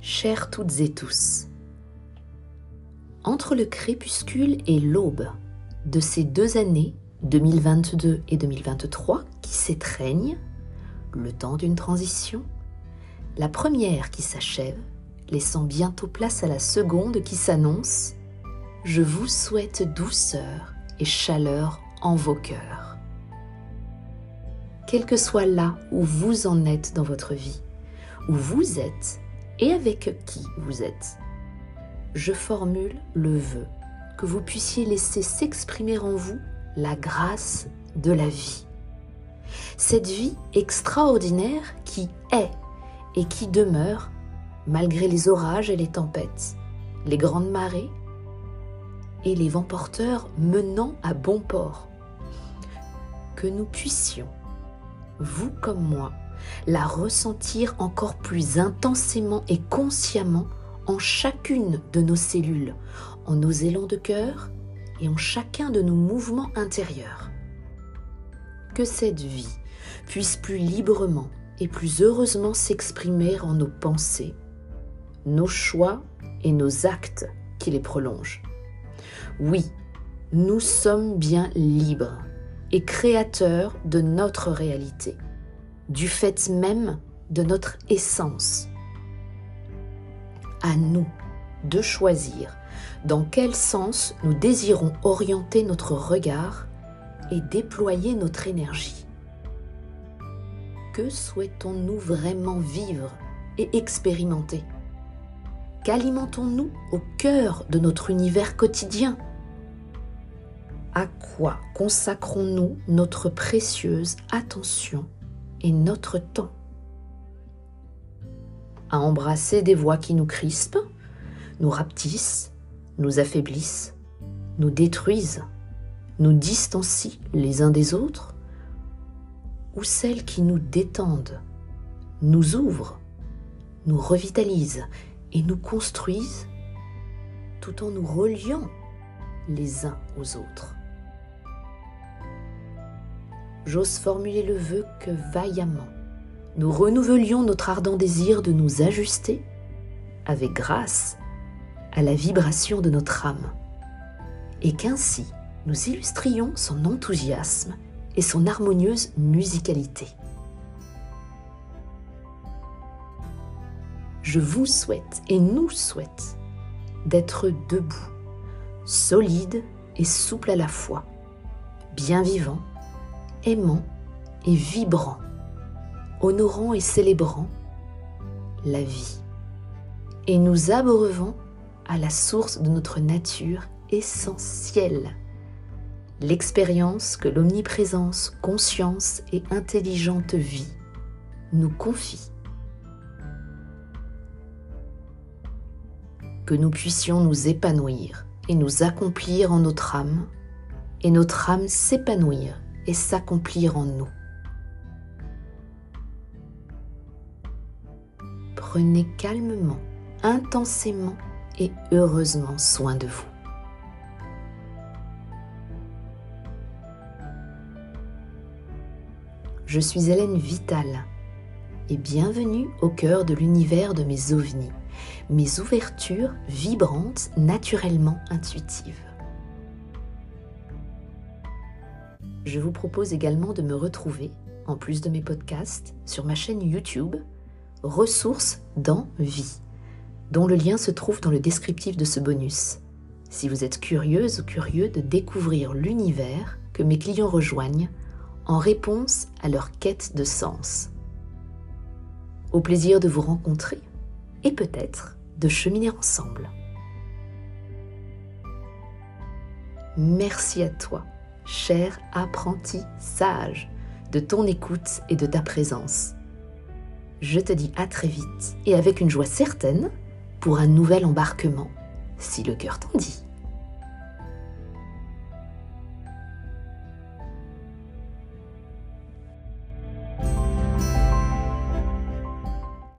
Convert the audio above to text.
Chères toutes et tous, entre le crépuscule et l'aube de ces deux années, 2022 et 2023, qui s'étreignent, le temps d'une transition, la première qui s'achève, laissant bientôt place à la seconde qui s'annonce, je vous souhaite douceur et chaleur en vos cœurs. Quel que soit là où vous en êtes dans votre vie, où vous êtes et avec qui vous êtes, je formule le vœu que vous puissiez laisser s'exprimer en vous la grâce de la vie. Cette vie extraordinaire qui est et qui demeure malgré les orages et les tempêtes, les grandes marées et les vents porteurs menant à bon port. Que nous puissions, vous comme moi, la ressentir encore plus intensément et consciemment en chacune de nos cellules, en nos élans de cœur et en chacun de nos mouvements intérieurs. Que cette vie puisse plus librement et plus heureusement s'exprimer en nos pensées, nos choix et nos actes qui les prolongent. Oui, nous sommes bien libres et créateurs de notre réalité, du fait même de notre essence. À nous de choisir dans quel sens nous désirons orienter notre regard et déployer notre énergie. Que souhaitons-nous vraiment vivre et expérimenter? Qu'alimentons-nous au cœur de notre univers quotidien? À quoi consacrons-nous notre précieuse attention et notre temps? À embrasser des voix qui nous crispent, nous rapetissent, nous affaiblissent, nous détruisent, nous distancient les uns des autres, ou celles qui nous détendent, nous ouvrent, nous revitalisent et nous construisent tout en nous reliant les uns aux autres? J'ose formuler le vœu que vaillamment nous renouvelions notre ardent désir de nous ajuster avec grâce à la vibration de notre âme, et qu'ainsi nous illustrions son enthousiasme et son harmonieuse musicalité. Je vous souhaite et nous souhaite d'être debout, solide et souple à la fois, bien vivant, aimant et vibrant, honorant et célébrant la vie. Et nous abreuvant à la source de notre nature essentielle, l'expérience que l'omniprésence, conscience et intelligente vie nous confie. Que nous puissions nous épanouir et nous accomplir en notre âme, et notre âme s'épanouir s'accomplir en nous. Prenez calmement, intensément et heureusement soin de vous. Je suis Hélène Vital et bienvenue au cœur de l'univers de mes ovnis, mes ouvertures vibrantes, naturellement intuitives. Je vous propose également de me retrouver, en plus de mes podcasts, sur ma chaîne YouTube Ressources dans Vie dont le lien se trouve dans le descriptif de ce bonus. Si vous êtes curieuse ou curieux de découvrir l'univers que mes clients rejoignent en réponse à leur quête de sens. Au plaisir de vous rencontrer et peut-être de cheminer ensemble. Merci à toi, cher apprenti sage, de ton écoute et de ta présence. Je te dis à très vite et avec une joie certaine pour un nouvel embarquement, si le cœur t'en dit.